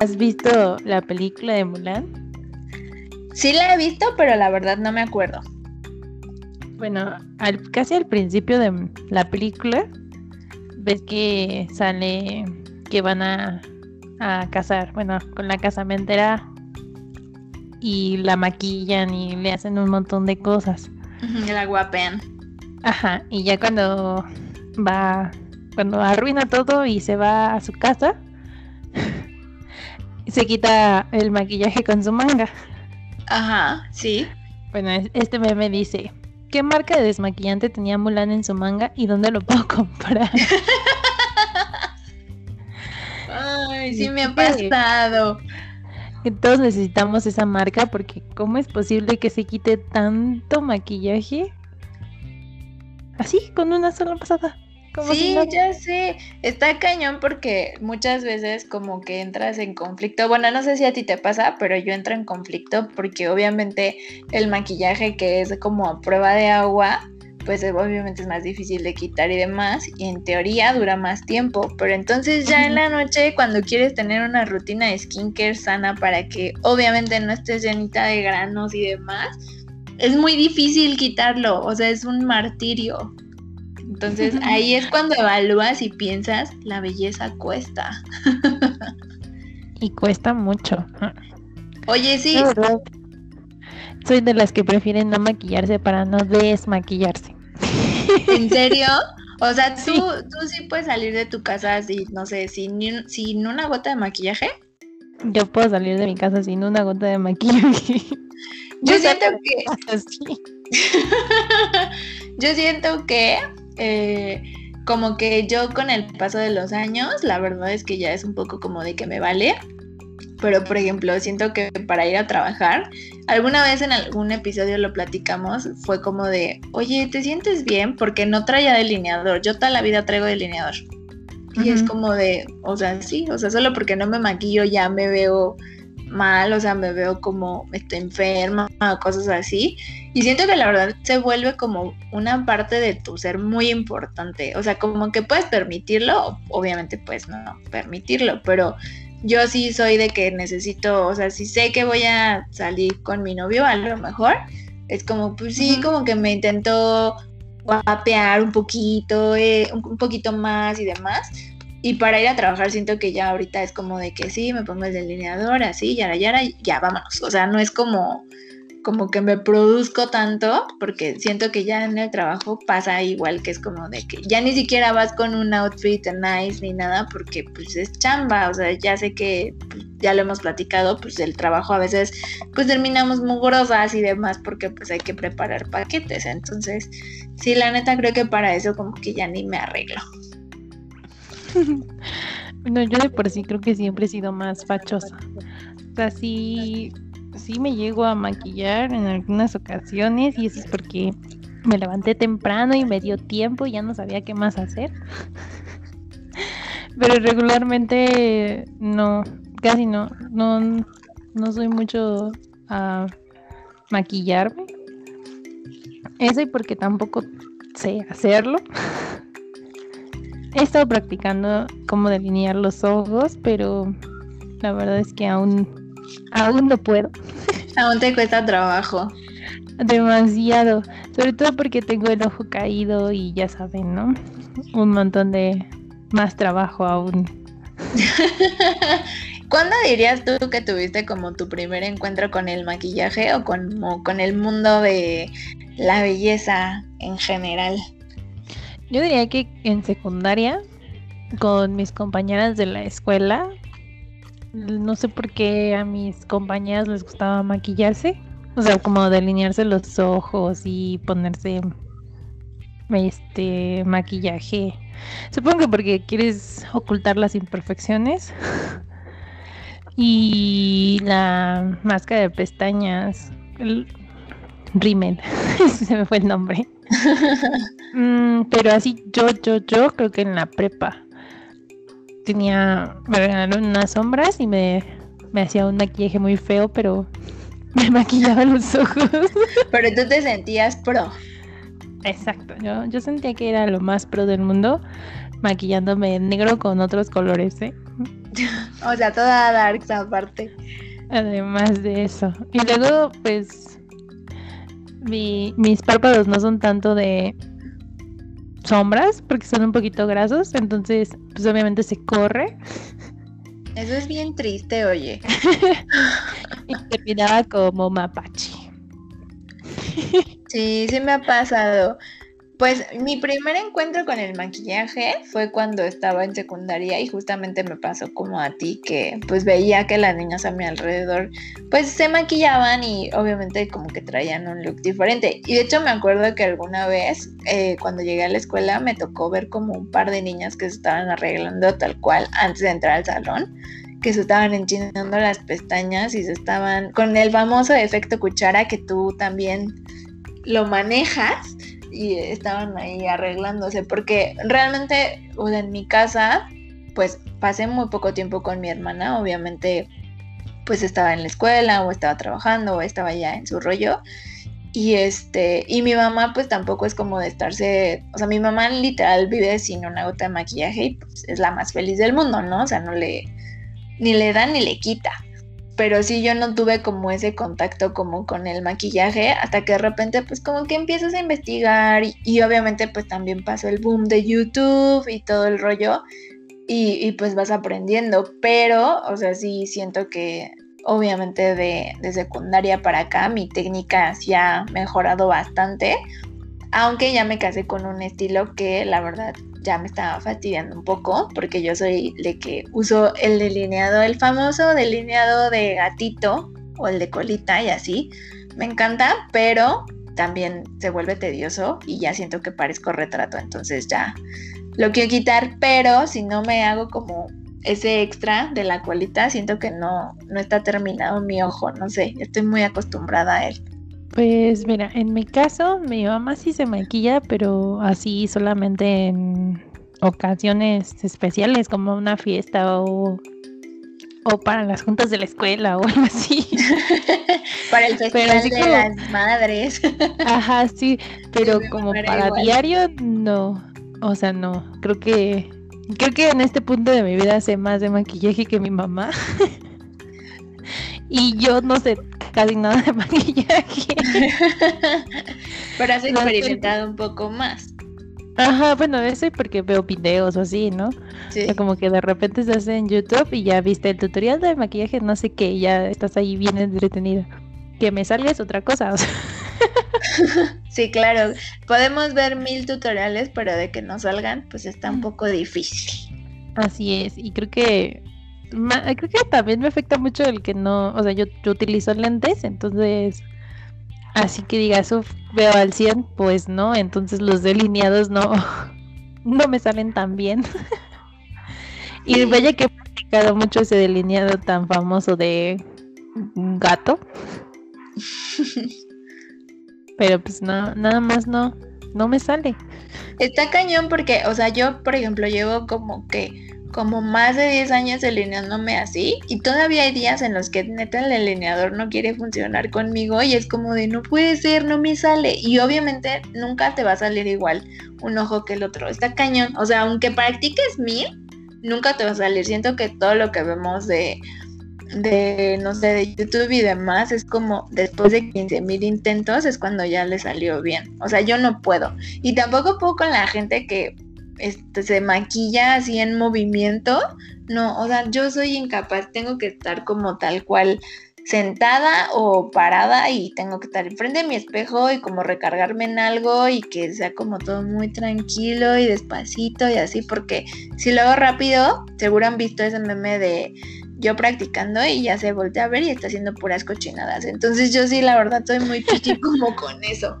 ¿Has visto la película de Mulan? Sí la he visto, pero la verdad no me acuerdo. Bueno, al, casi al principio de la película, ves que sale que van a, a casar, bueno, con la casamentera y la maquillan y le hacen un montón de cosas. La guapen. Ajá, y ya cuando va, cuando arruina todo y se va a su casa, se quita el maquillaje con su manga. Ajá, sí. Bueno, este meme dice, ¿qué marca de desmaquillante tenía Mulan en su manga y dónde lo puedo comprar? Ay, sí me ha pasado. Que todos necesitamos esa marca porque ¿cómo es posible que se quite tanto maquillaje? Así, con una sola pasada. Sí, ya sé. Está cañón porque muchas veces como que entras en conflicto. Bueno, no sé si a ti te pasa, pero yo entro en conflicto porque obviamente el maquillaje que es como a prueba de agua, pues obviamente es más difícil de quitar y demás. Y en teoría dura más tiempo. Pero entonces ya en la noche, cuando quieres tener una rutina de skincare sana para que obviamente no estés llenita de granos y demás, es muy difícil quitarlo. O sea, es un martirio. Entonces ahí es cuando evalúas y piensas, la belleza cuesta. y cuesta mucho. Oye, sí. Soy de las que prefieren no maquillarse para no desmaquillarse. ¿En serio? O sea, ¿tú sí, ¿tú sí puedes salir de tu casa así, no sé, sin, sin una gota de maquillaje? Yo puedo salir de mi casa sin una gota de maquillaje. Yo siento que... Yo siento que eh, como que yo con el paso de los años, la verdad es que ya es un poco como de que me vale. Pero, por ejemplo, siento que para ir a trabajar, alguna vez en algún episodio lo platicamos, fue como de, oye, ¿te sientes bien? Porque no traía delineador. Yo toda la vida traigo delineador. Y es como de, o sea, sí, o sea, solo porque no me maquillo ya me veo mal, o sea, me veo como estoy enferma o cosas así. Y siento que la verdad se vuelve como una parte de tu ser muy importante. O sea, como que puedes permitirlo, obviamente pues no, permitirlo, pero yo sí soy de que necesito, o sea, si sé que voy a salir con mi novio, a lo mejor, es como, pues sí, como que me intento guapear un poquito, eh, un poquito más y demás y para ir a trabajar siento que ya ahorita es como de que sí, me pongo el delineador, así, yara, yara, ya vámonos. O sea, no es como, como que me produzco tanto, porque siento que ya en el trabajo pasa igual que es como de que ya ni siquiera vas con un outfit nice ni nada, porque pues es chamba. O sea, ya sé que pues, ya lo hemos platicado, pues el trabajo a veces pues terminamos mugrosas y demás, porque pues hay que preparar paquetes. Entonces, sí, la neta creo que para eso como que ya ni me arreglo. No, yo de por sí creo que siempre he sido más fachosa. O sea, sí, sí me llego a maquillar en algunas ocasiones y eso es porque me levanté temprano y me dio tiempo y ya no sabía qué más hacer. Pero regularmente no, casi no, no, no soy mucho a maquillarme. Eso y porque tampoco sé hacerlo. He estado practicando cómo delinear los ojos, pero la verdad es que aún, aún no puedo. Aún te cuesta trabajo. Demasiado. Sobre todo porque tengo el ojo caído y ya saben, ¿no? Un montón de más trabajo aún. ¿Cuándo dirías tú que tuviste como tu primer encuentro con el maquillaje o con, o con el mundo de la belleza en general? Yo diría que en secundaria, con mis compañeras de la escuela, no sé por qué a mis compañeras les gustaba maquillarse, o sea, como delinearse los ojos y ponerse este maquillaje. Supongo que porque quieres ocultar las imperfecciones. y la máscara de pestañas, el rímel, se me fue el nombre. Mm, pero así yo, yo, yo creo que en la prepa tenía, me regalaron unas sombras y me, me hacía un maquillaje muy feo, pero me maquillaba los ojos. Pero tú te sentías pro. Exacto, yo, yo sentía que era lo más pro del mundo, maquillándome en negro con otros colores, ¿eh? O sea, toda darks aparte. Además de eso. Y luego, pues, mis párpados no son tanto de sombras porque son un poquito grasos, entonces, pues obviamente se corre. Eso es bien triste, oye. y terminaba como mapache. sí, sí me ha pasado. Pues mi primer encuentro con el maquillaje fue cuando estaba en secundaria y justamente me pasó como a ti que pues veía que las niñas a mi alrededor pues se maquillaban y obviamente como que traían un look diferente. Y de hecho me acuerdo que alguna vez eh, cuando llegué a la escuela me tocó ver como un par de niñas que se estaban arreglando tal cual antes de entrar al salón que se estaban enchinando las pestañas y se estaban con el famoso efecto cuchara que tú también lo manejas y estaban ahí arreglándose, porque realmente en mi casa, pues pasé muy poco tiempo con mi hermana, obviamente pues estaba en la escuela o estaba trabajando o estaba ya en su rollo. Y este, y mi mamá pues tampoco es como de estarse, o sea, mi mamá literal vive sin una gota de maquillaje y pues es la más feliz del mundo, ¿no? O sea, no le, ni le da ni le quita pero sí yo no tuve como ese contacto como con el maquillaje hasta que de repente pues como que empiezas a investigar y, obviamente pues también pasó el boom de YouTube y todo el rollo y, pues vas aprendiendo, pero o sea sí siento que obviamente de, de secundaria para acá mi técnica sí ha mejorado bastante, aunque ya me casé con un estilo que la verdad ya me estaba fastidiando un poco porque yo soy de que uso el delineado, el famoso delineado de gatito o el de colita y así. Me encanta, pero también se vuelve tedioso y ya siento que parezco retrato, entonces ya lo quiero quitar, pero si no me hago como ese extra de la colita, siento que no, no está terminado mi ojo, no sé, estoy muy acostumbrada a él. Pues mira, en mi caso, mi mamá sí se maquilla, pero así solamente en ocasiones especiales, como una fiesta o, o para las juntas de la escuela o algo así. para el festival de las madres. Ajá, sí, pero como para diario, no. O sea, no. Creo que creo que en este punto de mi vida sé más de maquillaje que mi mamá. y yo no sé casi nada de maquillaje. Pero has experimentado un poco más. Ajá, bueno, eso es porque veo videos o así, ¿no? Sí. como que de repente estás en YouTube y ya viste el tutorial de maquillaje, no sé qué, y ya estás ahí bien entretenido. Que me salga es otra cosa. sí, claro. Podemos ver mil tutoriales, pero de que no salgan, pues está un poco difícil. Así es, y creo que creo que también me afecta mucho el que no, o sea, yo, yo utilizo lentes, entonces, así que diga, eso veo al 100, pues no, entonces los delineados no, no me salen tan bien. y vaya que he practicado mucho ese delineado tan famoso de gato. Pero pues no, nada más no, no me sale. Está cañón porque, o sea, yo, por ejemplo, llevo como que como más de 10 años delineándome así y todavía hay días en los que neta el delineador no quiere funcionar conmigo y es como de no puede ser, no me sale y obviamente nunca te va a salir igual un ojo que el otro, está cañón, o sea, aunque practiques mil, nunca te va a salir, siento que todo lo que vemos de de, no sé, de YouTube y demás, es como después de 15 mil intentos es cuando ya le salió bien. O sea, yo no puedo. Y tampoco puedo con la gente que este, se maquilla así en movimiento. No, o sea, yo soy incapaz, tengo que estar como tal cual sentada o parada y tengo que estar enfrente de mi espejo y como recargarme en algo y que sea como todo muy tranquilo y despacito y así, porque si lo hago rápido, seguro han visto ese meme de yo practicando y ya se voltea a ver y está haciendo puras cochinadas. Entonces yo sí, la verdad, estoy muy chichi como con eso.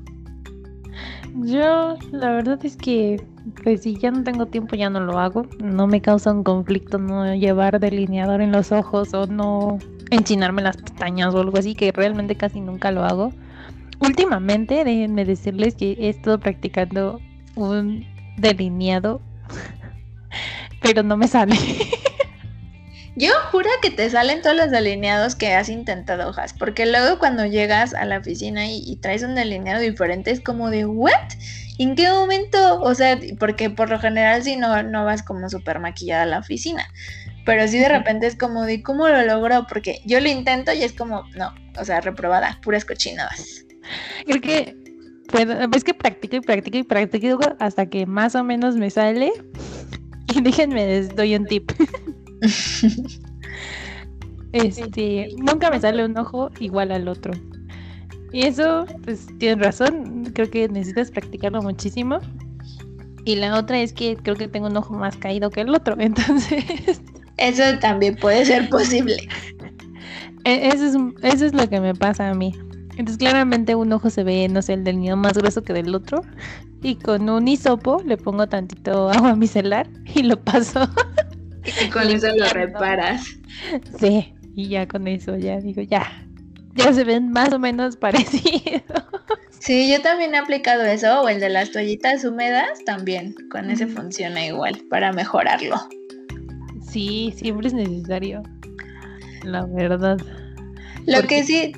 Yo, la verdad es que pues si ya no tengo tiempo ya no lo hago. No me causa un conflicto no llevar delineador en los ojos o no enchinarme las pestañas o algo así, que realmente casi nunca lo hago. Últimamente, déjenme decirles que he estado practicando un delineado, pero no me sale. Yo juro que te salen todos los delineados que has intentado, hojas, porque luego cuando llegas a la oficina y, y traes un delineado diferente es como de, ¿what? ¿En qué momento? O sea, porque por lo general si no, no vas como súper maquillada a la oficina. pero sí de repente es como de cómo lo logró, porque yo lo intento y es como, no, o sea, reprobada, puras cochinadas. Creo que es que practico y practico y practico hasta que más o menos me sale. Y déjenme, les doy un tip. este, nunca me sale un ojo igual al otro. Y eso, pues tienes razón, creo que necesitas practicarlo muchísimo. Y la otra es que creo que tengo un ojo más caído que el otro, entonces... Eso también puede ser posible. E, eso es, eso es lo que me pasa a mí. Entonces claramente un ojo se ve, no sé, el del niño más grueso que del otro. Y con un hisopo le pongo tantito agua micelar y lo paso. Y con eso lo reparas. Sí, y ya con eso ya digo, ya, ya se ven más o menos parecidos. Sí, yo también he aplicado eso, o el de las toallitas húmedas también, con ese funciona igual, para mejorarlo. Sí, siempre es necesario, la verdad. Lo que sí...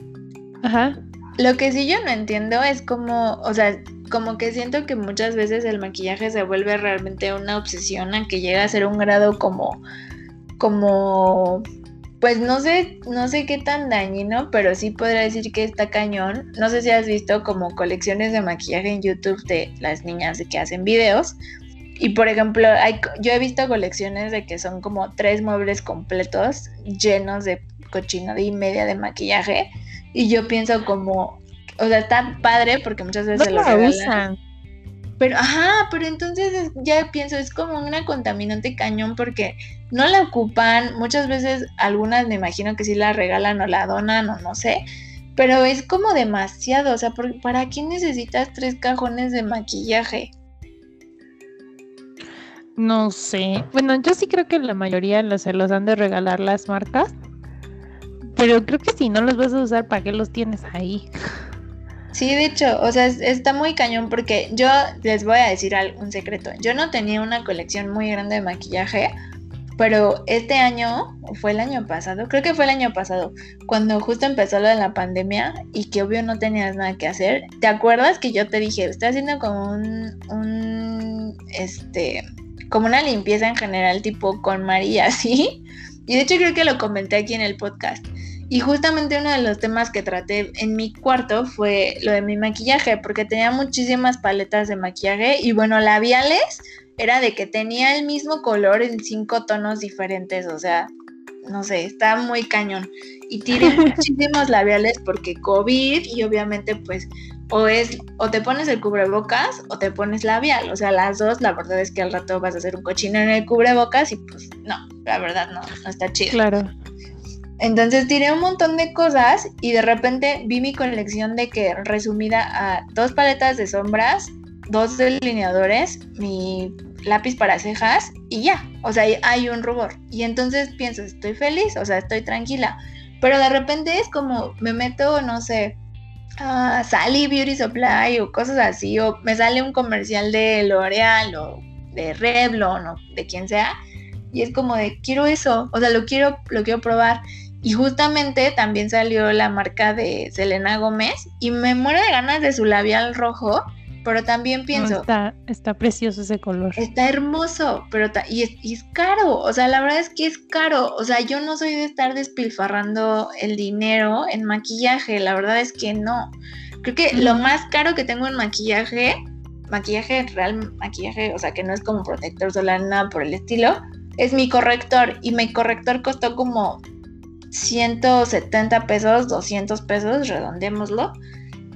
Ajá. Lo que sí yo no entiendo es como, o sea, como que siento que muchas veces el maquillaje se vuelve realmente una obsesión a que llega a ser un grado como, como pues no sé, no sé qué tan dañino, pero sí podría decir que está cañón. No sé si has visto como colecciones de maquillaje en YouTube de las niñas que hacen videos. Y por ejemplo, hay, yo he visto colecciones de que son como tres muebles completos llenos de cochinada y media de maquillaje. Y yo pienso como, o sea, está padre porque muchas veces se lo regalan. Pero, ajá, pero entonces ya pienso, es como una contaminante cañón porque no la ocupan, muchas veces algunas me imagino que sí la regalan o la donan o no sé, pero es como demasiado, o sea, ¿para qué necesitas tres cajones de maquillaje? No sé, bueno, yo sí creo que la mayoría se los han de regalar las marcas, pero creo que si no los vas a usar, ¿para qué los tienes ahí? Sí, de hecho, o sea, está muy cañón porque yo les voy a decir un secreto. Yo no tenía una colección muy grande de maquillaje, pero este año, o fue el año pasado, creo que fue el año pasado, cuando justo empezó lo de la pandemia y que obvio no tenías nada que hacer. ¿Te acuerdas que yo te dije, estoy haciendo como un, un este, como una limpieza en general, tipo con María, así? Y de hecho creo que lo comenté aquí en el podcast. Y justamente uno de los temas que traté en mi cuarto fue lo de mi maquillaje, porque tenía muchísimas paletas de maquillaje y bueno, labiales era de que tenía el mismo color en cinco tonos diferentes, o sea, no sé, está muy cañón. Y tiré muchísimos labiales porque COVID y obviamente pues o es o te pones el cubrebocas o te pones labial, o sea, las dos, la verdad es que al rato vas a hacer un cochino en el cubrebocas y pues no, la verdad no, no está chido. Claro. Entonces tiré un montón de cosas y de repente vi mi colección de que resumida a dos paletas de sombras, dos delineadores, mi lápiz para cejas y ya. O sea, hay un rubor. Y entonces pienso, estoy feliz, o sea, estoy tranquila. Pero de repente es como me meto, no sé, a Sally Beauty Supply o cosas así, o me sale un comercial de L'Oreal o de Revlon o de quien sea. Y es como de, quiero eso, o sea, lo quiero, lo quiero probar. Y justamente también salió la marca de Selena Gómez y me muero de ganas de su labial rojo, pero también pienso... está, está precioso ese color. Está hermoso, pero y, es, y es caro, o sea, la verdad es que es caro, o sea, yo no soy de estar despilfarrando el dinero en maquillaje, la verdad es que no. Creo que lo más caro que tengo en maquillaje, maquillaje real, maquillaje, o sea, que no es como protector solar, nada por el estilo, es mi corrector y mi corrector costó como 170 pesos, 200 pesos, redondémoslo.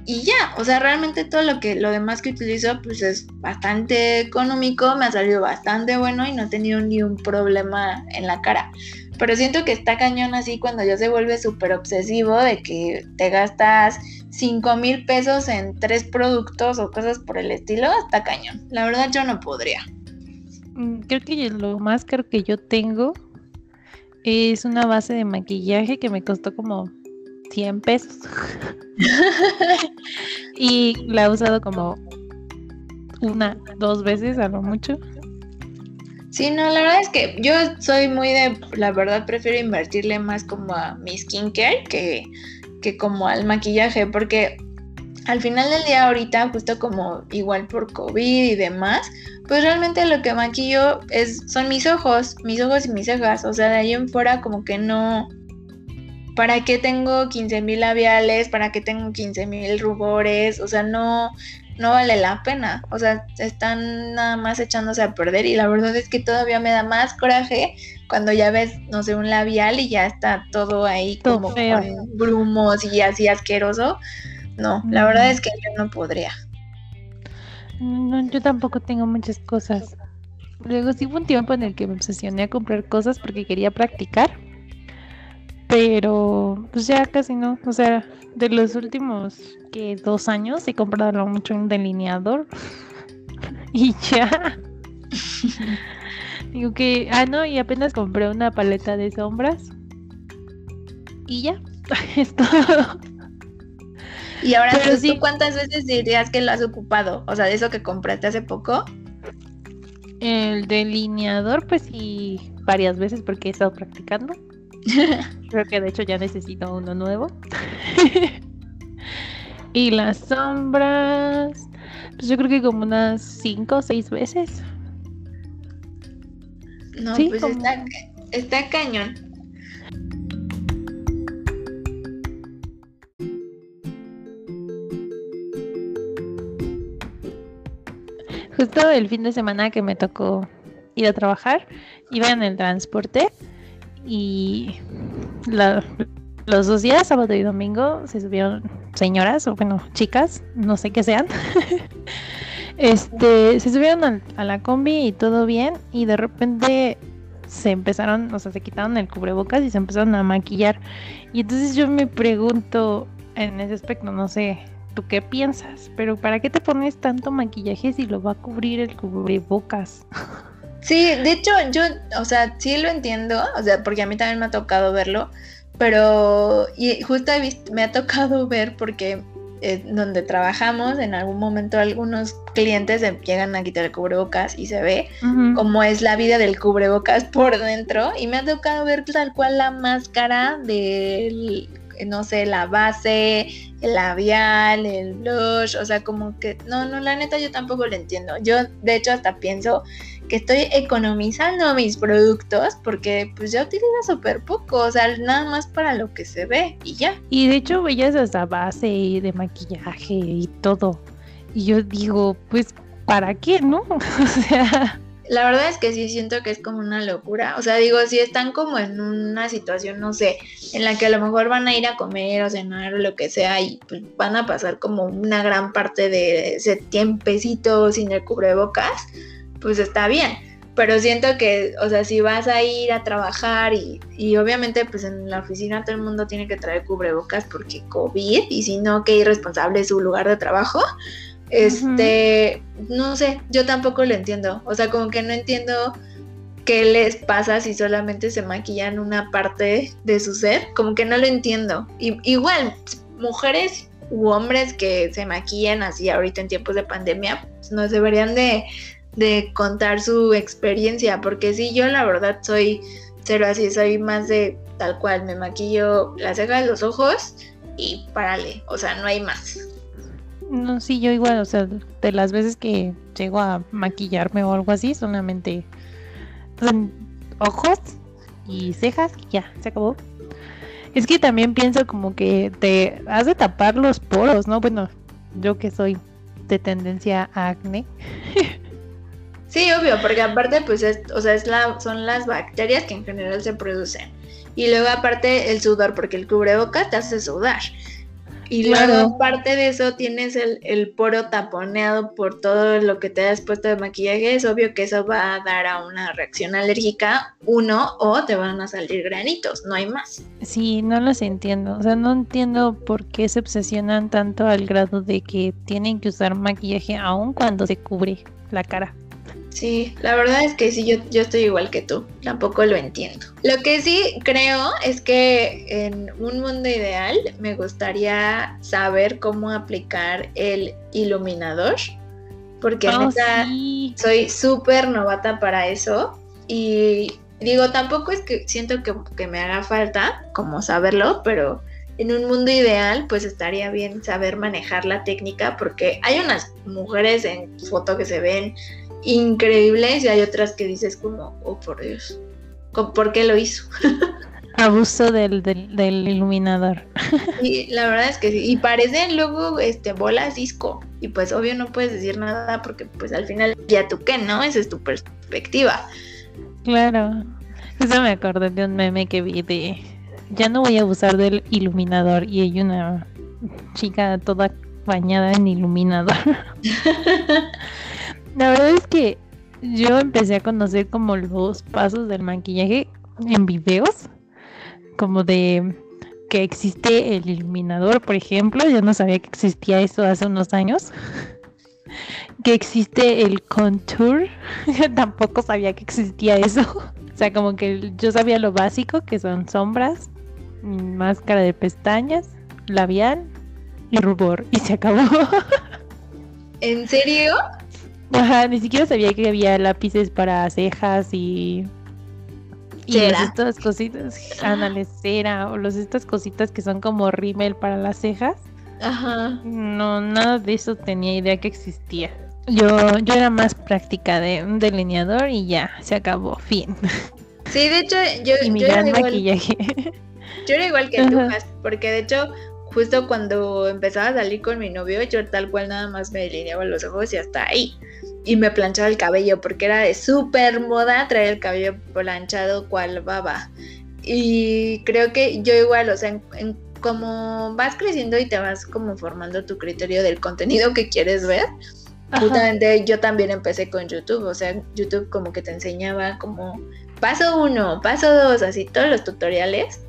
Y ya, o sea, realmente todo lo que lo demás que utilizo pues es bastante económico, me ha salido bastante bueno y no he tenido ni un problema en la cara. Pero siento que está cañón así cuando ya se vuelve súper obsesivo de que te gastas 5 mil pesos en tres productos o cosas por el estilo, está cañón. La verdad yo no podría. Mm, creo que lo más caro que yo tengo es una base de maquillaje que me costó como 100 pesos. y la he usado como una, dos veces a lo mucho. Sí, no, la verdad es que yo soy muy de, la verdad prefiero invertirle más como a mi skincare que, que como al maquillaje, porque al final del día ahorita, justo como igual por COVID y demás, pues realmente lo que maquillo es, son mis ojos, mis ojos y mis cejas. O sea, de ahí en fuera como que no... ¿Para qué tengo 15 mil labiales? ¿Para qué tengo 15 mil rubores? O sea, no, no vale la pena. O sea, están nada más echándose a perder y la verdad es que todavía me da más coraje cuando ya ves, no sé, un labial y ya está todo ahí como con grumos y así asqueroso. No, la verdad es que yo no podría. No, yo tampoco tengo muchas cosas. Luego sí fue un tiempo en el que me obsesioné a comprar cosas porque quería practicar. Pero pues ya casi no. O sea, de los últimos que dos años he comprado mucho un delineador. y ya. Digo que, ah, no, y apenas compré una paleta de sombras. Y ya, es todo. Y ahora, ¿tú cuántas veces dirías que lo has ocupado? O sea, de eso que compraste hace poco. El delineador, pues sí, varias veces porque he estado practicando. Creo que de hecho ya necesito uno nuevo. y las sombras, pues yo creo que como unas cinco o seis veces. No, pues está, está cañón. El fin de semana que me tocó ir a trabajar, iba en el transporte y los dos días, sábado y domingo, se subieron señoras, o bueno, chicas, no sé qué sean. este, se subieron a, la combi y todo bien, y de repente se empezaron, o sea, se quitaron el cubrebocas y se empezaron a maquillar. Y entonces yo me pregunto en ese aspecto, no sé, ¿tú qué piensas? Pero ¿para qué te pones tanto maquillaje si lo va a cubrir el cubrebocas? Sí, de hecho yo, o sea, sí lo entiendo, o sea, porque a mí también me ha tocado verlo, pero y justo me ha tocado ver porque eh, donde trabajamos, en algún momento algunos clientes llegan a quitar el cubrebocas y se ve cómo es la vida del cubrebocas por dentro y me ha tocado ver tal cual la máscara del no sé, la base, el labial, el blush, o sea, como que, no, no, la neta yo tampoco lo entiendo. Yo, de hecho, hasta pienso que estoy economizando mis productos porque pues ya utilizo súper poco, o sea, nada más para lo que se ve y ya. Y de hecho veías hasta base de maquillaje y todo. Y yo digo, pues, ¿para qué, no? o sea... La verdad es que sí siento que es como una locura. O sea, digo, si están como en una situación, no sé, en la que a lo mejor van a ir a comer o cenar o lo que sea y pues, van a pasar como una gran parte de ese tiempecito sin el cubrebocas, pues está bien. Pero siento que, o sea, si vas a ir a trabajar y, y obviamente pues en la oficina todo el mundo tiene que traer cubrebocas porque COVID y si no, qué irresponsable es su lugar de trabajo. Este, no sé, yo tampoco lo entiendo. O sea, como que no entiendo qué les pasa si solamente se maquillan una parte de su ser. Como que no lo entiendo. Y, igual, mujeres u hombres que se maquillan así ahorita en tiempos de pandemia, pues deberían de, de contar su experiencia. Porque sí, yo la verdad soy cero así, soy más de tal cual, me maquillo las cejas, los ojos y párale. O sea, no hay más. No, sí, yo igual, o sea, de las veces que llego a maquillarme o algo así, solamente ojos y cejas ya, se acabó. Es que también pienso como que te has de tapar los poros, ¿no? Bueno, yo que soy de tendencia a acné. Sí, obvio, porque aparte, pues, es, o sea, es la, son las bacterias que en general se producen. Y luego aparte el sudor, porque el cubrebocas te hace sudar. Y luego, aparte de eso, tienes el, poro taponeado por todo lo que te has puesto de maquillaje. Es obvio que eso va a dar a una reacción alérgica, uno, o te van a salir granitos, no hay más. Sí, no los entiendo. O sea, no entiendo por qué se obsesionan tanto al grado de que tienen que usar maquillaje aún cuando se cubre la cara. Sí, la verdad es que sí, yo, yo estoy igual que tú, tampoco lo entiendo. Lo que sí creo es que en un mundo ideal me gustaría saber cómo aplicar el iluminador, porque oh, soy súper novata para eso y digo, tampoco es que siento que, que me haga falta como saberlo, pero en un mundo ideal, pues estaría bien saber manejar la técnica porque hay unas mujeres en foto que se ven increíbles y hay otras que dices como, oh por Dios, ¿por qué lo hizo? Abuso del, del, iluminador. Y la verdad es que sí. Y parecen luego este, bolas disco. Y pues obvio no puedes decir nada porque pues al final ya tú qué, ¿no? Esa es tu perspectiva. Claro. Eso me acordé de un meme que vi de ya no voy a abusar del iluminador y hay una chica toda bañada en iluminador. La verdad es que yo empecé a conocer como los pasos del maquillaje en videos, como de que existe el iluminador, por ejemplo, yo no sabía que existía eso hace unos años. Que existe el contour, tampoco sabía que existía eso. O sea, como que yo sabía lo básico, que son sombras, máscara de pestañas, labial y rubor. Y se acabó. ¿En serio? Ajá, ni siquiera sabía que había lápices para cejas y. Y estas cositas, ándale, cera, o los, estas cositas que son como rímel para las cejas. Ajá. No, nada de eso tenía idea que existía. Yo, yo era más práctica de un delineador y ya, se acabó, fin. Sí, de hecho, yo, y mi gran maquillaje. Yo era igual que tú, porque de hecho, justo cuando empezaba a salir con mi novio, yo tal cual nada más me delineaba los ojos y hasta ahí. Y me planchaba el cabello, porque era de súper moda traer el cabello planchado cual baba. Y creo que yo igual, o sea, como vas creciendo y te vas como formando tu criterio del contenido que quieres ver, justamente yo también empecé con YouTube, o sea, YouTube como que te enseñaba como paso uno, paso dos, así todos los tutoriales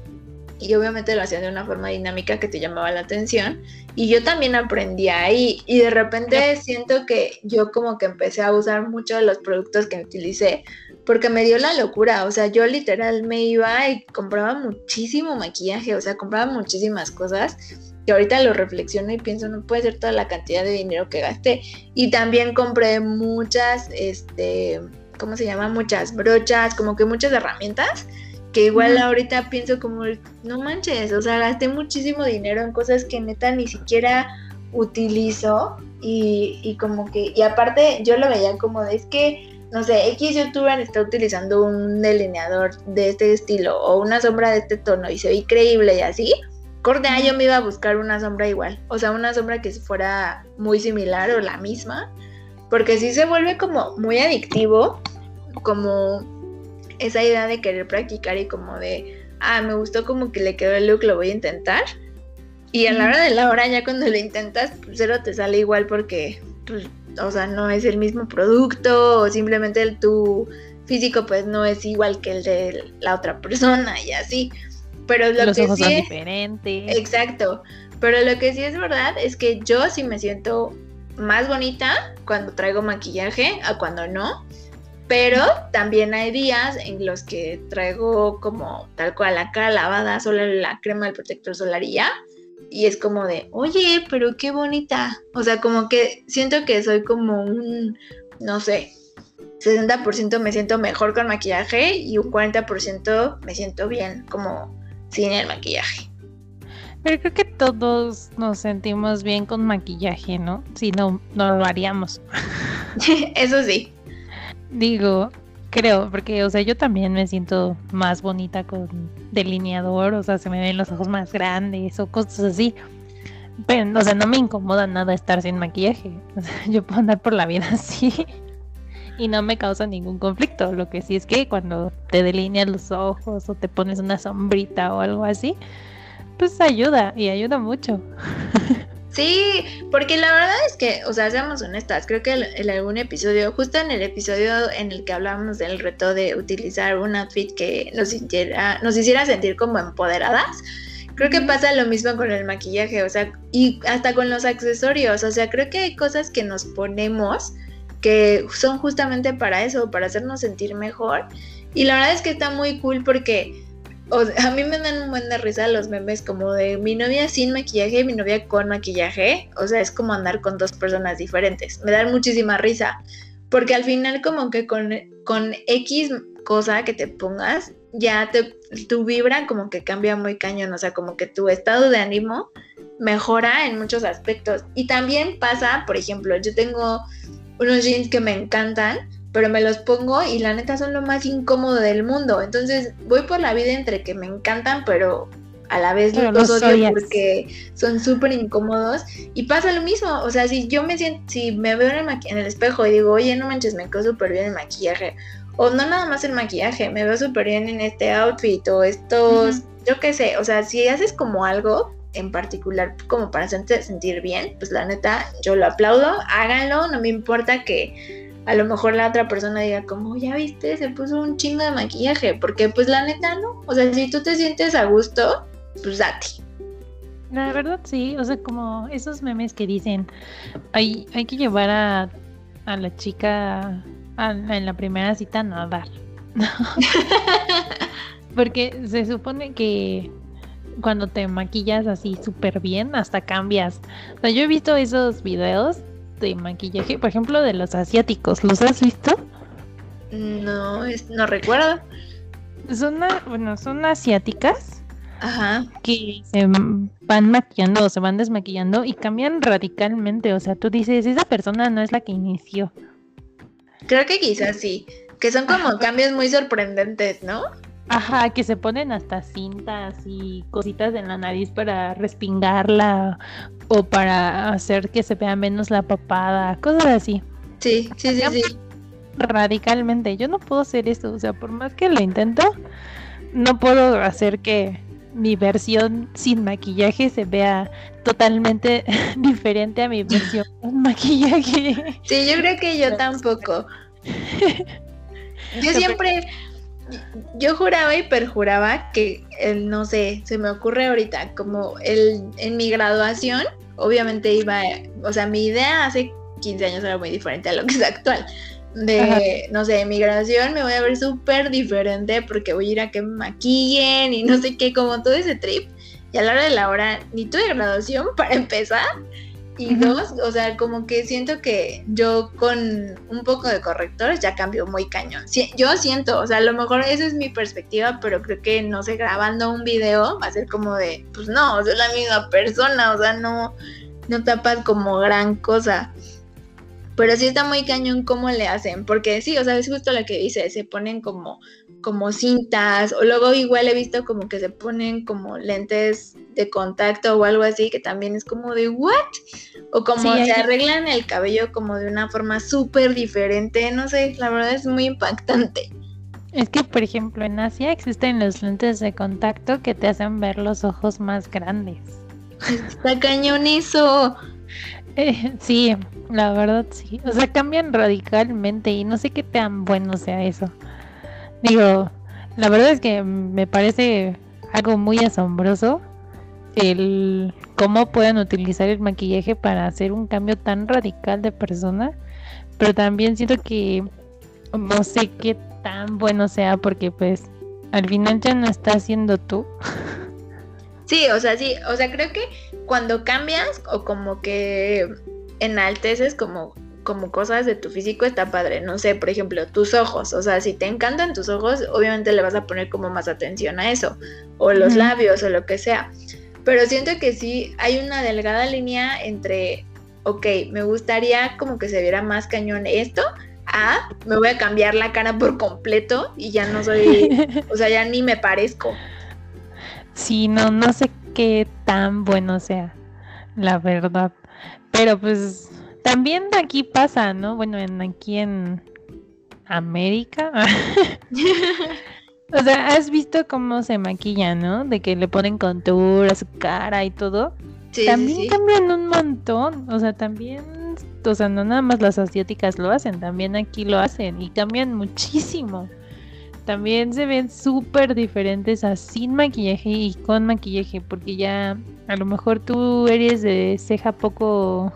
y obviamente lo hacían de una forma dinámica que te llamaba la atención y yo también aprendí ahí y de repente siento que yo como que empecé a usar mucho de los productos que utilicé porque me dio la locura, o sea, yo literal me iba y compraba muchísimo maquillaje, o sea, compraba muchísimas cosas que ahorita lo reflexiono y pienso, no puede ser toda la cantidad de dinero que gasté. Y también compré muchas, este, ¿cómo se llama? Muchas brochas, como que muchas herramientas que igual ahorita pienso como, no manches, o sea, gasté muchísimo dinero en cosas que neta ni siquiera utilizo y, y como que, y aparte yo lo veía como de, es que, no sé, X youtuber está utilizando un delineador de este estilo o una sombra de este tono y se ve increíble y así, corte, yo me iba a buscar una sombra igual, o sea, una sombra que fuera muy similar o la misma, porque sí se vuelve como muy adictivo, como esa idea de querer practicar y como de, ah, me gustó como que le quedó el look, lo voy a intentar. Y a la hora de la hora ya cuando lo intentas, pues cero te sale igual porque, pues, o sea, no es el mismo producto o simplemente el, tu físico pues no es igual que el de la otra persona y así. Pero lo Los que ojos sí son es- diferentes. Exacto. Pero lo que sí es verdad es que yo sí me siento más bonita cuando traigo maquillaje a cuando no. Pero también hay días en los que traigo como tal cual la cara lavada, solo la crema del protector solar y ya. Y es como de, oye, pero qué bonita. O sea, como que siento que soy como un, no sé, 60% me siento mejor con maquillaje y un 40% me siento bien como sin el maquillaje. Pero creo que todos nos sentimos bien con maquillaje, ¿no? Si no, no lo haríamos. Eso sí. Digo, creo, porque, o sea, yo también me siento más bonita con delineador, o sea, se me ven los ojos más grandes o cosas así. Pero, o sea, no me incomoda nada estar sin maquillaje. O sea, yo puedo andar por la vida así y no me causa ningún conflicto. Lo que sí es que cuando te delineas los ojos o te pones una sombrita o algo así, pues ayuda y ayuda mucho. Sí, porque la verdad es que, o sea, seamos honestas, creo que en algún episodio, justo en el episodio en el que hablábamos del reto de utilizar un outfit que nos hiciera, nos hiciera sentir como empoderadas, creo que pasa lo mismo con el maquillaje, o sea, y hasta con los accesorios, o sea, creo que hay cosas que nos ponemos que son justamente para eso, para hacernos sentir mejor. Y la verdad es que está muy cool porque a mí me dan un buen de risa los memes como de mi novia sin maquillaje y mi novia con maquillaje. O sea, es como andar con dos personas diferentes. Me dan muchísima risa. Porque al final como que con, con X cosa que te pongas, ya te, tu vibra como que cambia muy cañón, o sea, como que tu estado de ánimo mejora en muchos aspectos. Y también pasa, por ejemplo, yo tengo unos jeans que me encantan, pero me los pongo y la neta son lo más incómodo del mundo. Entonces voy por la vida entre que me encantan, pero a la vez los, odio porque son súper incómodos. Y pasa lo mismo, o sea, si yo me siento, si me veo en el, en el espejo y digo, oye, no manches, me quedo súper bien el maquillaje, o no nada más el maquillaje, me veo súper bien en este outfit o estos, yo qué sé, o sea, si haces como algo en particular como para sentir bien, pues la neta yo lo aplaudo, háganlo, no me importa que a lo mejor la otra persona diga como, ya viste, se puso un chingo de maquillaje, porque pues la neta no, o sea, si tú te sientes a gusto, pues date. La verdad sí, o sea, como esos memes que dicen, hay, hay que llevar a, a la chica en la primera cita a nadar. Porque se supone que cuando te maquillas así súper bien, hasta cambias. O sea, yo he visto esos videos de maquillaje, por ejemplo, de los asiáticos. ¿Los has visto? No, no recuerdo. Son, bueno, son asiáticas Ajá. que se van maquillando o se van desmaquillando y cambian radicalmente. O sea, tú dices, esa persona no es la que inició. Creo que quizás sí. Que son como cambios muy sorprendentes, ¿no? Ajá, que se ponen hasta cintas y cositas en la nariz para respingarla o para hacer que se vea menos la papada, cosas así. Sí, sí, sí, sí. Radicalmente. Yo no puedo hacer eso, o sea, por más que lo intento, no puedo hacer que mi versión sin maquillaje se vea totalmente diferente a mi versión con maquillaje. Sí, yo creo que yo tampoco. Yo siempre, yo juraba y perjuraba que, el, no sé, se me ocurre ahorita, como el, en mi graduación, obviamente iba, o sea, mi idea hace 15 años era muy diferente a lo que es actual de, no sé, migración, me voy a ver súper diferente porque voy a ir a que me maquillen y no sé qué, como todo ese trip. Y a la hora de la hora, ni tuve graduación para empezar. Y dos, o sea, como que siento que yo con un poco de correctores ya cambio muy cañón. yo siento, o sea, a lo mejor esa es mi perspectiva, pero creo que, no sé, grabando un video va a ser como de, pues no, soy la misma persona, o sea, no, no tapas como gran cosa. Pero sí está muy cañón cómo le hacen, porque sí, o sea, es justo lo que dice, se ponen como, como cintas, o luego igual he visto como que se ponen como lentes de contacto o algo así, que también es como de, ¿what? O como se arreglan el cabello como de una forma súper diferente, no sé, la verdad es muy impactante. Es que, por ejemplo, en Asia existen los lentes de contacto que te hacen ver los ojos más grandes. Está cañón eso. Eh, sí, la verdad sí. O sea, cambian radicalmente y no sé qué tan bueno sea eso. Digo, la verdad es que me parece algo muy asombroso el cómo pueden utilizar el maquillaje para hacer un cambio tan radical de persona. Pero también siento que no sé qué tan bueno sea porque pues al final ya no estás siendo tú. Sí, o sea, sí, o sea, creo que cuando cambias o como que enalteces como, como cosas de tu físico está padre. No sé, por ejemplo, tus ojos. O sea, si te encantan tus ojos, obviamente le vas a poner como más atención a eso. O los labios o lo que sea. Pero siento que sí hay una delgada línea entre, ok, me gustaría como que se viera más cañón esto, a me voy a cambiar la cara por completo y ya no soy, o sea, ya ni me parezco. Sí, no, no sé qué tan bueno sea, la verdad. Pero pues también aquí pasa, ¿no? Bueno, en, aquí en América. o sea, has visto cómo se maquilla, ¿no? De que le ponen contour a su cara y todo. Sí, también cambian un montón. O sea, también, o sea, no nada más las asiáticas lo hacen, también aquí lo hacen y cambian muchísimo también se ven súper diferentes a sin maquillaje y con maquillaje, porque ya a lo mejor tú eres de ceja poco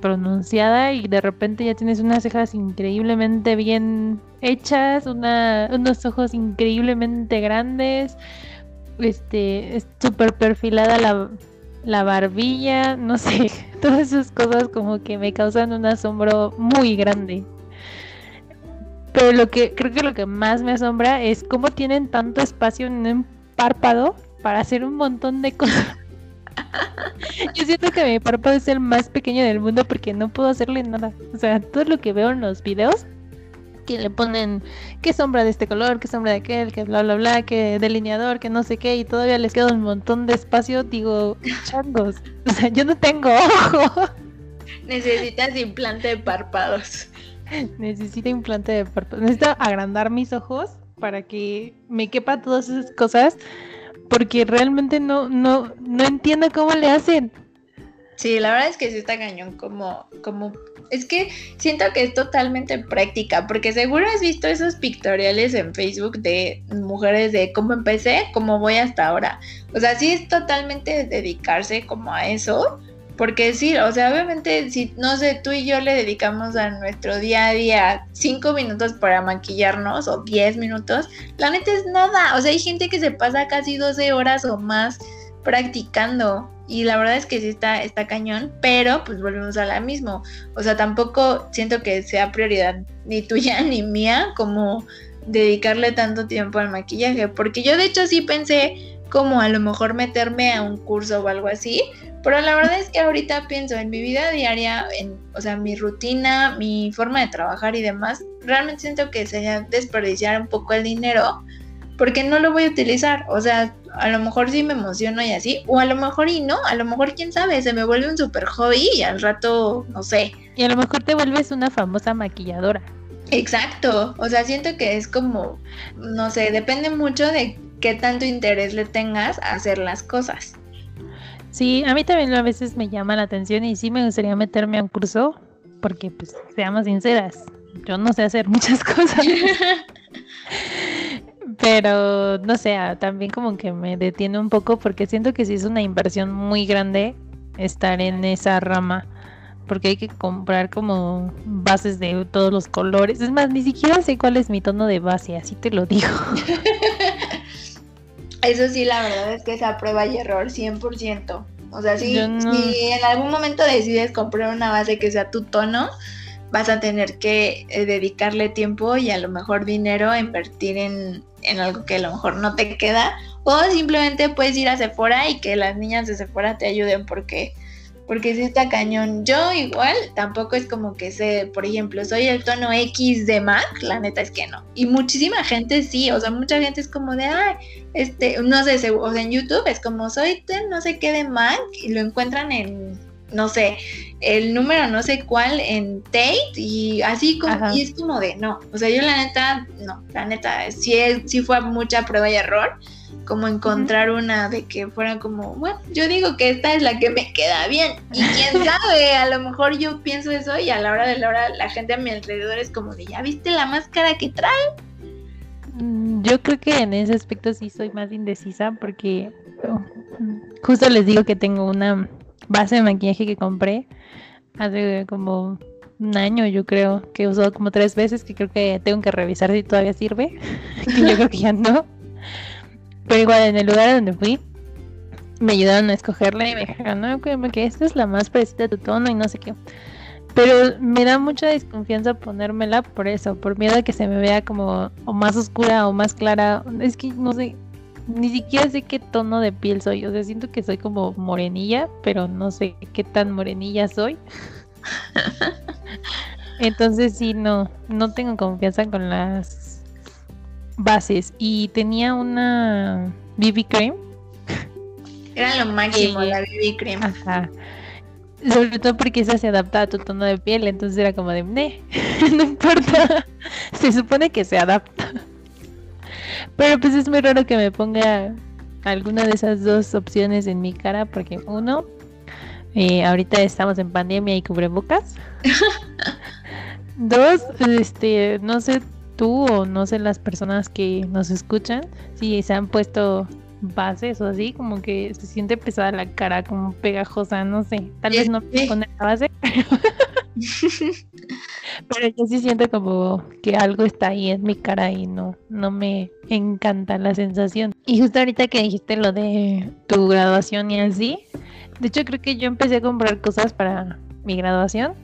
pronunciada y de repente ya tienes unas cejas increíblemente bien hechas, unos ojos increíblemente grandes, este, es súper perfilada la, la barbilla, no sé, todas esas cosas como que me causan un asombro muy grande. Pero lo que creo que lo que más me asombra es cómo tienen tanto espacio en un párpado para hacer un montón de cosas. Yo siento que mi párpado es el más pequeño del mundo porque no puedo hacerle nada. O sea, todo lo que veo en los videos, que le ponen qué sombra de este color, qué sombra de aquel, que bla, bla, bla, que delineador, que no sé qué, y todavía les queda un montón de espacio, digo, changos. O sea, yo no tengo ojo. Necesitas implante de párpados. Necesito implante de párpados. Necesito agrandar mis ojos para que me quepa todas esas cosas porque realmente no, no, no entiendo cómo le hacen. Sí, la verdad es que sí está cañón como, como, es que siento que es totalmente práctica, porque seguro has visto esos pictoriales en Facebook de mujeres de cómo empecé, cómo voy hasta ahora. O sea, sí es totalmente dedicarse como a eso, porque sí, o sea, obviamente si, no sé, tú y yo le dedicamos a nuestro día a día cinco minutos para maquillarnos o diez minutos, la neta es nada. O sea, hay gente que se pasa casi 12 horas o más practicando. Y la verdad es que sí está, está cañón, pero pues volvemos a la mismo. O sea, tampoco siento que sea prioridad ni tuya ni mía como dedicarle tanto tiempo al maquillaje. Porque yo de hecho sí pensé como a lo mejor meterme a un curso o algo así, pero la verdad es que ahorita pienso en mi vida diaria, en, o sea, mi rutina, mi forma de trabajar y demás, realmente siento que sería desperdiciar un poco el dinero porque no lo voy a utilizar. O sea, a lo mejor sí me emociono y así, o a lo mejor y no, a lo mejor quién sabe, se me vuelve un super hobby y al rato, no sé. Y a lo mejor te vuelves una famosa maquilladora. Exacto, o sea, siento que es como, no sé, depende mucho de qué tanto interés le tengas a hacer las cosas. Sí, a mí también a veces me llama la atención y sí me gustaría meterme a un curso, porque pues seamos sinceras, yo no sé hacer muchas cosas. Pero no sé, ah, también como que me detiene un poco porque siento que sí es una inversión muy grande estar en esa rama. Porque hay que comprar como bases de todos los colores. Es más, ni siquiera sé cuál es mi tono de base, así te lo digo. Eso sí, la verdad es que es a prueba y error, 100%. O sea, si, si en algún momento decides comprar una base que sea tu tono, vas a tener que eh, dedicarle tiempo y a lo mejor dinero a invertir en, en, algo que a lo mejor no te queda. O simplemente puedes ir a Sephora y que las niñas de Sephora te ayuden porque porque si está cañón. Yo igual tampoco es como que sé, por ejemplo, soy el tono X de Mac, la neta es que no. Y muchísima gente sí, o sea, mucha gente es como de, ay, este, no sé, o sea, en YouTube es como soy no sé qué de Mac y lo encuentran en, no sé, el número no sé cuál en Tate y así como, y es como de, no, o sea, yo la neta, no, la neta, sí, sí fue mucha prueba y error como encontrar una de que fuera como, bueno, yo digo que esta es la que me queda bien. Y quién sabe, a lo mejor yo pienso eso y a la hora de la hora la gente a mi alrededor es como de, ¿ya viste la máscara que trae? Mm, yo creo que en ese aspecto sí soy más indecisa porque oh, justo les digo que tengo una base de maquillaje que compré hace como un año yo creo que he usado como tres veces que creo que tengo que revisar si todavía sirve que yo creo que ya no pero igual en el lugar donde fui, me ayudaron a escogerla y me dijeron, no, que esta es la más parecida a tu tono y no sé qué. Pero me da mucha desconfianza ponérmela por eso, por miedo a que se me vea como o más oscura o más clara. Es que no sé, ni siquiera sé qué tono de piel soy. O sea, siento que soy como morenilla, pero no sé qué tan morenilla soy. Entonces sí, no, no tengo confianza con las bases y tenía una BB cream. Era lo máximo la BB cream. Ajá. Sobre todo porque esa se adapta a tu tono de piel, entonces era como de, no importa, se supone que se adapta. Pero pues es muy raro que me ponga alguna de esas dos opciones en mi cara, porque uno, eh, ahorita estamos en pandemia y cubrebocas. Dos, este, no sé tú o no sé las personas que nos escuchan, si se han puesto bases o así, como que se siente pesada la cara, como pegajosa, no sé, tal vez no con la base, pero... yo sí siento como que algo está ahí en mi cara y no, no me encanta la sensación. Y justo ahorita que dijiste lo de tu graduación y así, de hecho creo que yo empecé a comprar cosas para mi graduación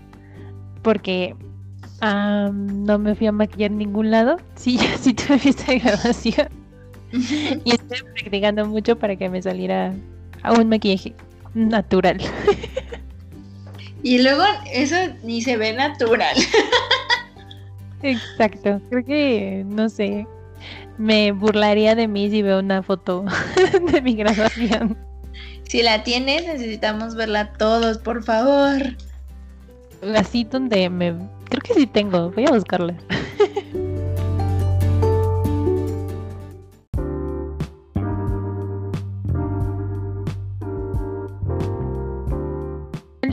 porque no me fui a maquillar en ningún lado. Sí, sí tuve fiesta de graduación. y estoy practicando mucho para que me saliera a un maquillaje natural. y luego eso ni se ve natural. Exacto, creo que, no sé, me burlaría de mí si veo una foto de mi graduación. Si la tienes, necesitamos verla todos, por favor. Así donde me... Creo que sí tengo, voy a buscarla.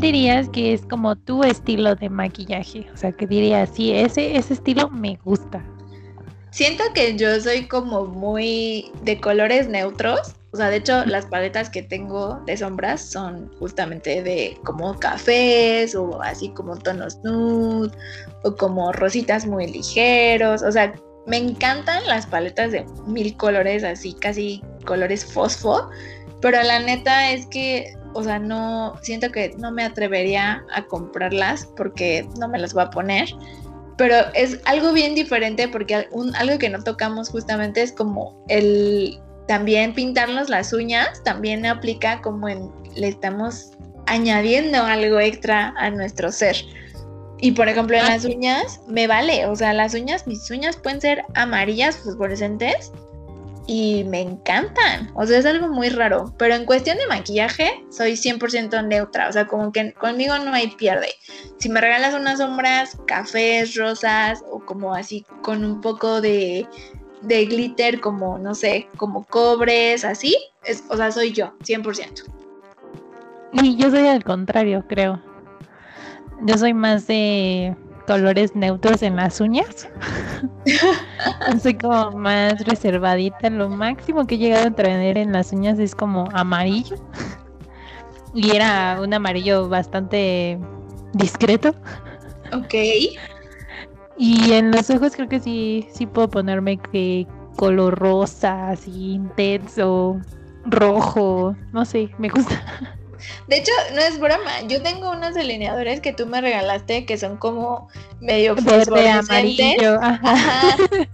dirías que es como tu estilo de maquillaje? O sea, que dirías, sí, ese, ese estilo me gusta. Siento que yo soy como muy de colores neutros. O sea, de hecho, las paletas que tengo de sombras son justamente de como cafés o así como tonos nude o como rositas muy ligeros. O sea, me encantan las paletas de mil colores, así casi colores fosfo. Pero la neta es que o sea, no, siento que no me atrevería a comprarlas porque no me las voy a poner. Pero es algo bien diferente porque algo que no tocamos justamente es como el también pintarnos las uñas, también aplica como en le estamos añadiendo algo extra a nuestro ser. Y por ejemplo en las uñas me vale, o sea, las uñas, mis uñas pueden ser amarillas fosforescentes y me encantan. O sea, es algo muy raro. Pero en cuestión de maquillaje, soy 100% neutra. O sea, como que conmigo no hay pierde. Si me regalas unas sombras, cafés, rosas o como así con un poco de, de glitter, como no sé, como cobres, así, es, o sea, soy yo, 100%. Y yo soy al contrario, creo. Yo soy más de colores neutros en las uñas. Soy como más reservadita. Lo máximo que he llegado a traer en las uñas es como amarillo. Y era un amarillo bastante discreto. Ok. Y en los ojos creo que sí, sí puedo ponerme que color rosa, así intenso, rojo, no sé, me gusta. De hecho, no es broma. Yo tengo unos delineadores que tú me regalaste que son como medio verde amarillo.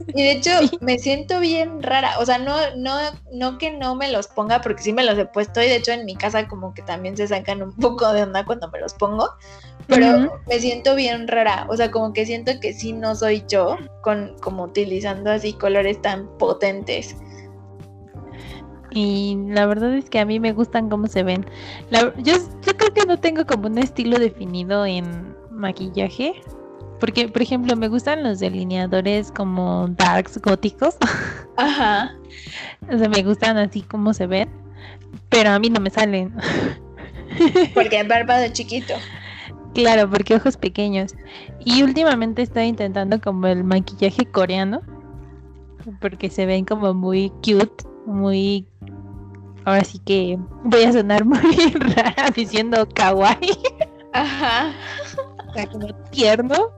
Y de hecho, me siento bien rara. O sea, no, no, no que no me los ponga, porque sí me los he puesto. Y de hecho, en mi casa, como que también se sacan un poco de onda cuando me los pongo. Pero me siento bien rara. O sea, como que siento que sí no soy yo, con como utilizando así colores tan potentes. Y la verdad es que a mí me gustan cómo se ven. yo, yo creo que no tengo como un estilo definido en maquillaje. Porque, por ejemplo, me gustan los delineadores como darks góticos. Ajá. o sea, me gustan así como se ven. Pero a mí no me salen. porque es de chiquito. Claro, porque ojos pequeños. Y últimamente estoy intentando como el maquillaje coreano. Porque se ven como muy cute, muy ahora sí que voy a sonar muy rara diciendo kawaii. Ajá. O sea, como tierno.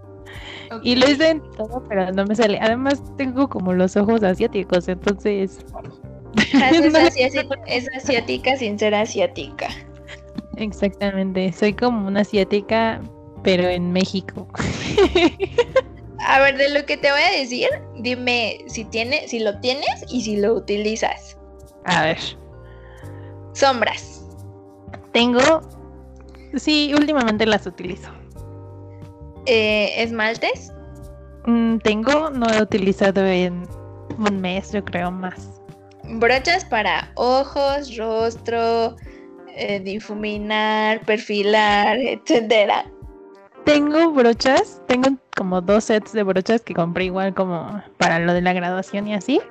Y lo hice en todo, pero no me sale. Además, tengo como los ojos asiáticos, entonces. es, asiática sin ser asiática. Exactamente. Soy como una asiática, pero en México. A ver, de lo que te voy a decir, dime si tiene, si lo tienes y si lo utilizas. A ver. Sombras. Tengo. Sí, últimamente las utilizo. Eh, ¿Esmaltes? Mm, tengo, no he utilizado en un mes, yo creo más. Brochas para ojos, rostro, eh, difuminar, perfilar, etcétera. Tengo brochas, tengo como dos sets de brochas que compré igual como para lo de la graduación y así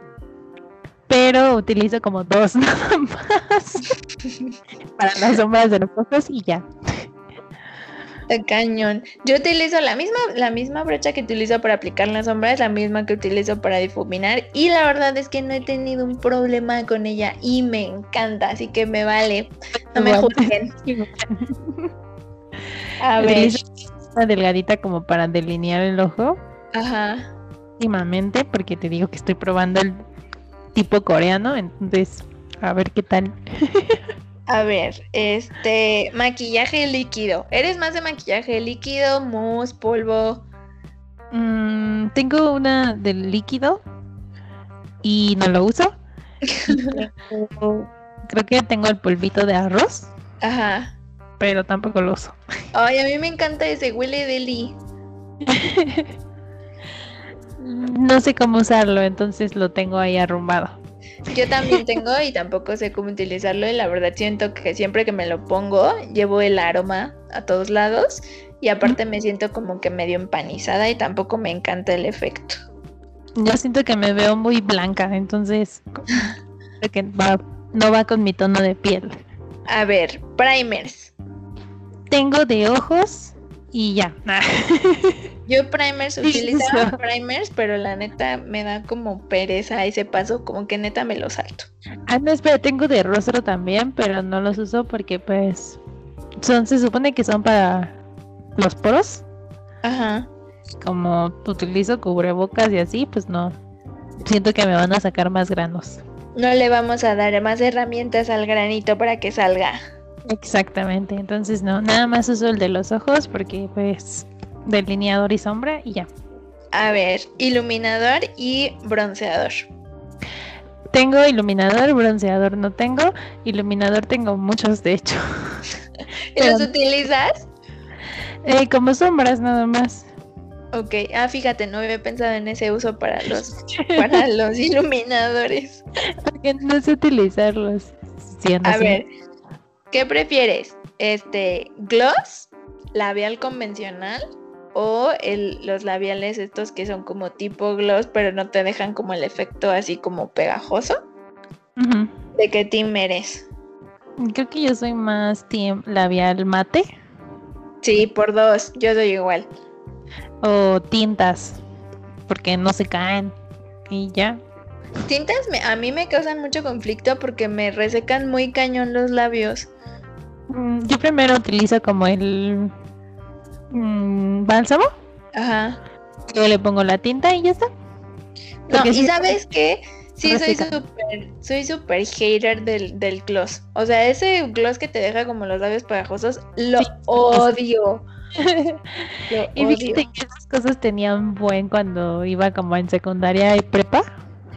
pero utilizo como dos nada más para las sombras de los ojos y ya. Cañón. Yo utilizo la misma, la misma brocha que utilizo para aplicar la sombra, es la misma que utilizo para difuminar. Y la verdad es que no he tenido un problema con ella y me encanta, así que me vale. No me juzguen. A ver. Una delgadita como para delinear el ojo. Ajá. Últimamente, porque te digo que estoy probando el tipo coreano, entonces a ver qué tal. A ver, este, maquillaje líquido. ¿Eres más de maquillaje líquido, mousse, polvo? Mm, tengo una del líquido y no lo uso. Creo que tengo el polvito de arroz, Ajá. pero tampoco lo uso. Ay, a mí me encanta ese, huele deli. No sé cómo usarlo, entonces lo tengo ahí arrumbado. Yo también tengo y tampoco sé cómo utilizarlo y la verdad siento que siempre que me lo pongo llevo el aroma a todos lados y aparte me siento como que medio empanizada y tampoco me encanta el efecto. Yo siento que me veo muy blanca, entonces creo que va- no va con mi tono de piel. A ver, primers. Tengo de ojos y ya. Yo primers utilizaba primers, pero la neta me da como pereza ese paso, como que neta me lo salto. Ah, no, espera, tengo de rostro también, pero no los uso porque pues son, se supone que son para los poros. Ajá. Como utilizo cubrebocas y así, pues no. Siento que me van a sacar más granos. No le vamos a dar más herramientas al granito para que salga. Exactamente, entonces no, nada más uso el de los ojos porque pues delineador y sombra y ya. A ver, iluminador y bronceador. Tengo iluminador, bronceador no tengo, iluminador tengo muchos de hecho. ¿Y los Pero- utilizas? Eh, como sombras nada más. Ok, ah, fíjate, no había pensado en ese uso para los, para los iluminadores. Porque no sé utilizarlos. siendo A así. ver, ¿qué prefieres? Este, gloss, labial convencional o el, los labiales estos que son como tipo gloss, pero no te dejan como el efecto así como pegajoso? Ujú. ¿De qué team eres? Creo que yo soy más team labial mate Sí, por dos, yo soy igual. o tintas, porque no se caen y ya. Tintas me- a mí me causan mucho conflicto porque me resecan muy cañón los labios. Mm, Yo primero utilizo como el mm, bálsamo, Ajá. luego le pongo la tinta y ya está. No, y sabes qué? Sí, soy súper, soy súper hater del, del gloss. O sea, ese gloss que te deja como los labios pegajosos, lo Sí, odio. Lo y odio. fíjate que esas cosas tenían buen cuando iba como en secundaria y prepa.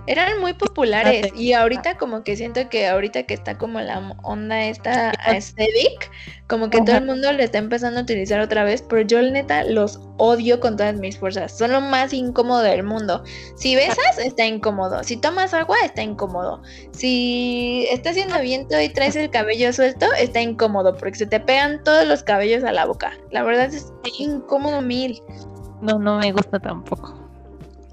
Eran muy populares y ahorita como que siento que ahorita que está como la onda esta aesthetic, como que todo el mundo le está empezando a utilizar otra vez, pero yo neta los odio con todas mis fuerzas. Son lo más incómodo del mundo. Si besas, está incómodo. Si tomas agua, está incómodo. Si está haciendo viento y traes el cabello suelto, está incómodo porque se te pegan todos los cabellos a la boca. La verdad es incómodo mil. No, no me gusta tampoco.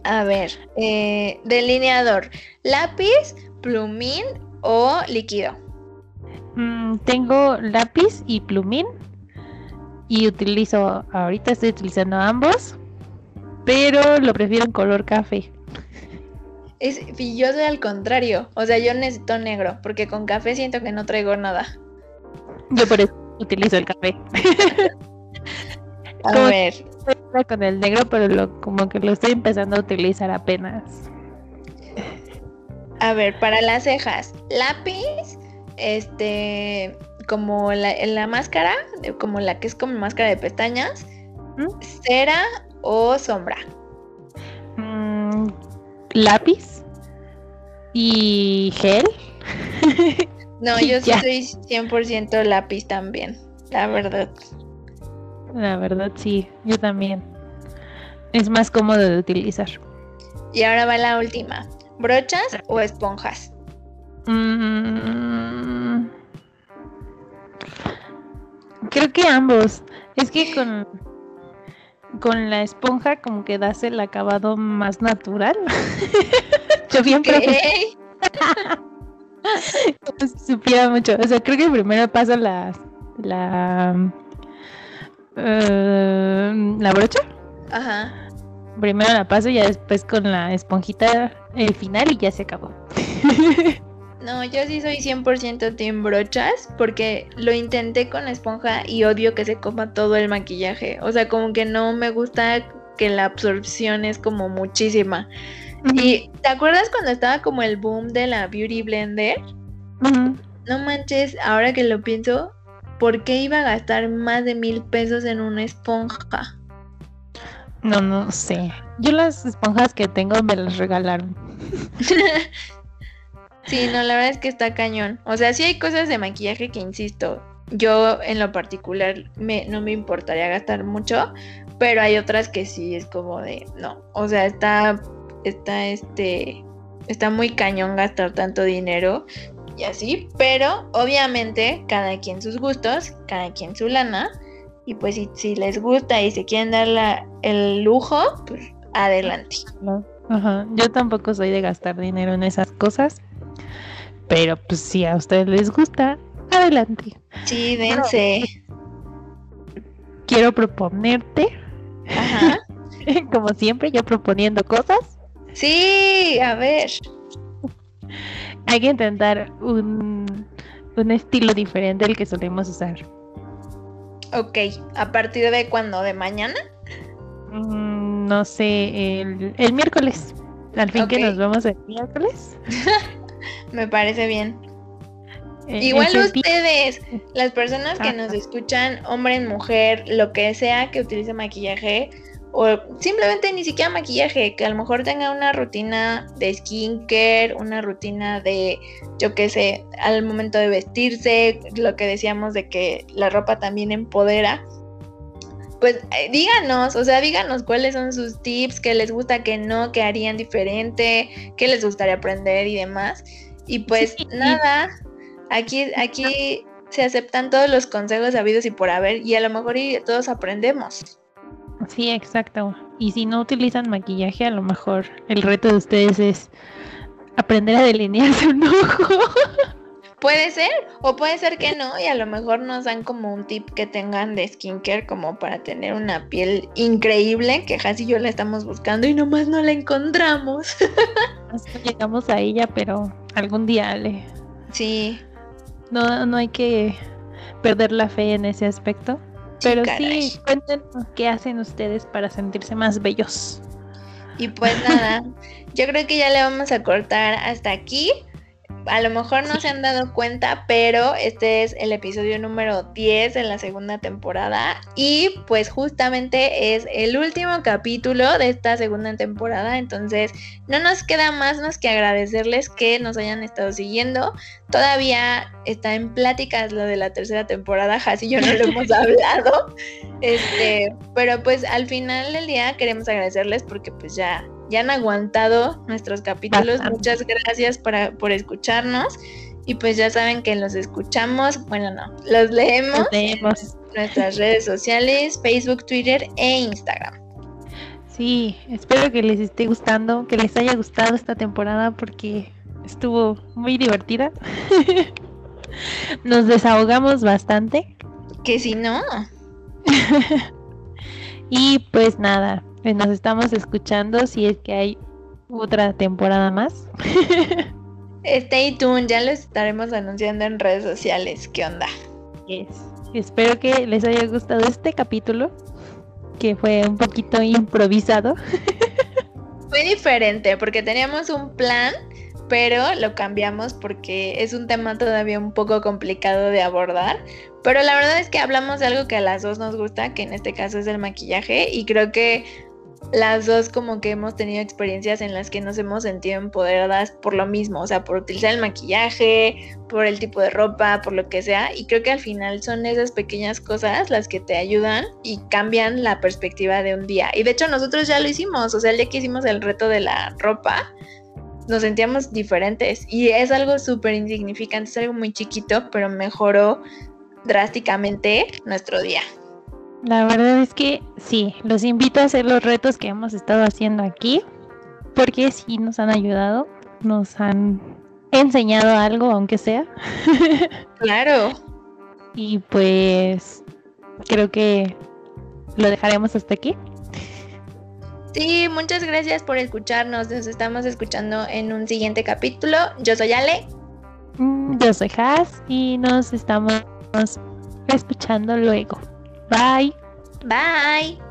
A ver, eh, delineador, lápiz, plumín o líquido. Mm, tengo lápiz y plumín y utilizo, ahorita estoy utilizando ambos, pero lo prefiero en color café. Es, y yo soy al contrario, o sea, yo necesito negro, porque con café siento que no traigo nada. Yo por eso utilizo el café. A Como- ver, Era con el negro, pero lo, como que lo estoy empezando a utilizar apenas. a ver, para las cejas, lápiz, este, como la, en la máscara, como la que es como máscara de pestañas, ¿Mm? cera o sombra. Mm, lápiz y gel. No, yo sí soy 100% lápiz también, la verdad. La verdad, sí, yo también. Es más cómodo de utilizar. Y ahora va la última, brochas o esponjas. Mm, creo que ambos. Es que con, con la esponja como que das el acabado más natural. Yo bien profesional, como si supiera mucho. O sea, creo que primero paso la la eh, la brocha. Ajá. Primero la paso y ya después con la esponjita el final y ya se acabó. No, yo sí soy 100% team brochas porque lo intenté con la esponja y odio que se coma todo el maquillaje. O sea, como que no me gusta que la absorción es como muchísima. ¿Y te acuerdas cuando estaba como el boom de la Beauty Blender? No manches, ahora que lo pienso, ¿por qué iba a gastar más de mil pesos en una esponja? No, no sé. Yo las esponjas que tengo me las regalaron. sí, no, la verdad es que está cañón. O sea, sí hay cosas de maquillaje que, insisto, yo en lo particular me, no me importaría gastar mucho, pero hay otras que sí es como de, no, o sea, está, está este, está muy cañón gastar tanto dinero y así, pero obviamente cada quien sus gustos, cada quien su lana, y pues si, les gusta y se quieren dar el lujo, pues adelante. Ajá. Yo tampoco soy de gastar dinero en esas cosas, pero pues si a ustedes les gusta, adelante. Sí, dense. Quiero proponerte, Ajá. como siempre, yo proponiendo cosas. Sí, a ver. Hay que intentar un, un estilo diferente al que solemos usar. Ok, ¿a partir de cuándo? ¿De mañana? Mm, no sé, el, miércoles. Al fin que nos vemos el miércoles. Me parece bien. E, Igual ustedes, las personas que nos escuchan, hombre, mujer, lo que sea que utilice maquillaje, o simplemente ni siquiera maquillaje, que a lo mejor tenga una rutina de skincare, una rutina de, yo qué sé, al momento de vestirse, lo que decíamos de que la ropa también empodera. Pues eh, díganos, o sea, díganos cuáles son sus tips, qué les gusta, qué no, qué harían diferente, qué les gustaría aprender y demás. Y pues nada, aquí, aquí se aceptan todos los consejos habidos y por haber, y a lo mejor todos aprendemos. Sí, exacto. Y si no utilizan maquillaje, a lo mejor el reto de ustedes es aprender a delinearse un ojo. Puede ser, o puede ser que no, y a lo mejor nos dan como un tip que tengan de skincare como para tener una piel increíble, que Has y yo la estamos buscando y nomás no la encontramos. No llegamos a ella, pero algún día le. Sí. No, no hay que perder la fe en ese aspecto. Pero sí, cuéntenos qué hacen ustedes para sentirse más bellos. Y pues nada, yo creo que ya le vamos a cortar hasta aquí. A lo mejor no se han dado cuenta, pero este es el episodio número 10 de la segunda temporada. Y pues justamente es el último capítulo de esta segunda temporada, entonces no nos queda más más que agradecerles que nos hayan estado siguiendo. Todavía está en pláticas lo de la tercera temporada, así yo no lo hemos hablado. Este, pero pues al final del día queremos agradecerles porque pues ya ya han aguantado nuestros capítulos. Muchas gracias por escucharnos. Y pues ya saben que los escuchamos, bueno, no, los leemos, en nuestras redes sociales, Facebook, Twitter e Instagram. Sí, espero que les esté gustando, que les haya gustado esta temporada porque estuvo muy divertida. Nos desahogamos bastante. Que si no. y pues nada, nos estamos escuchando si es que hay otra temporada más. Stay tuned, ya les estaremos anunciando en redes sociales. ¿Qué onda? Espero que les haya gustado este capítulo, que fue un poquito improvisado. Fue diferente porque teníamos un plan, pero lo cambiamos porque es un tema todavía un poco complicado de abordar. Pero la verdad es que hablamos de algo que a las dos nos gusta, que en este caso es el maquillaje, y creo que las dos como que hemos tenido experiencias en las que nos hemos sentido empoderadas por lo mismo, o sea, por utilizar el maquillaje, por el tipo de ropa, por lo que sea, y creo que al final son esas pequeñas cosas las que te ayudan y cambian la perspectiva de un día. Y de hecho nosotros ya lo hicimos, o sea, el día que hicimos el reto de la ropa, nos sentíamos diferentes y es algo súper insignificante, es algo muy chiquito, pero mejoró drásticamente nuestro día. La verdad es que sí, los invito a hacer los retos que hemos estado haciendo aquí, porque sí nos han ayudado, nos han enseñado algo, aunque sea. Claro. y pues creo que lo dejaremos hasta aquí. Sí, muchas gracias por escucharnos. Nos estamos escuchando en un siguiente capítulo. Yo soy Ale. Mm, yo soy Has y nos estamos escuchando luego. Bye. Bye.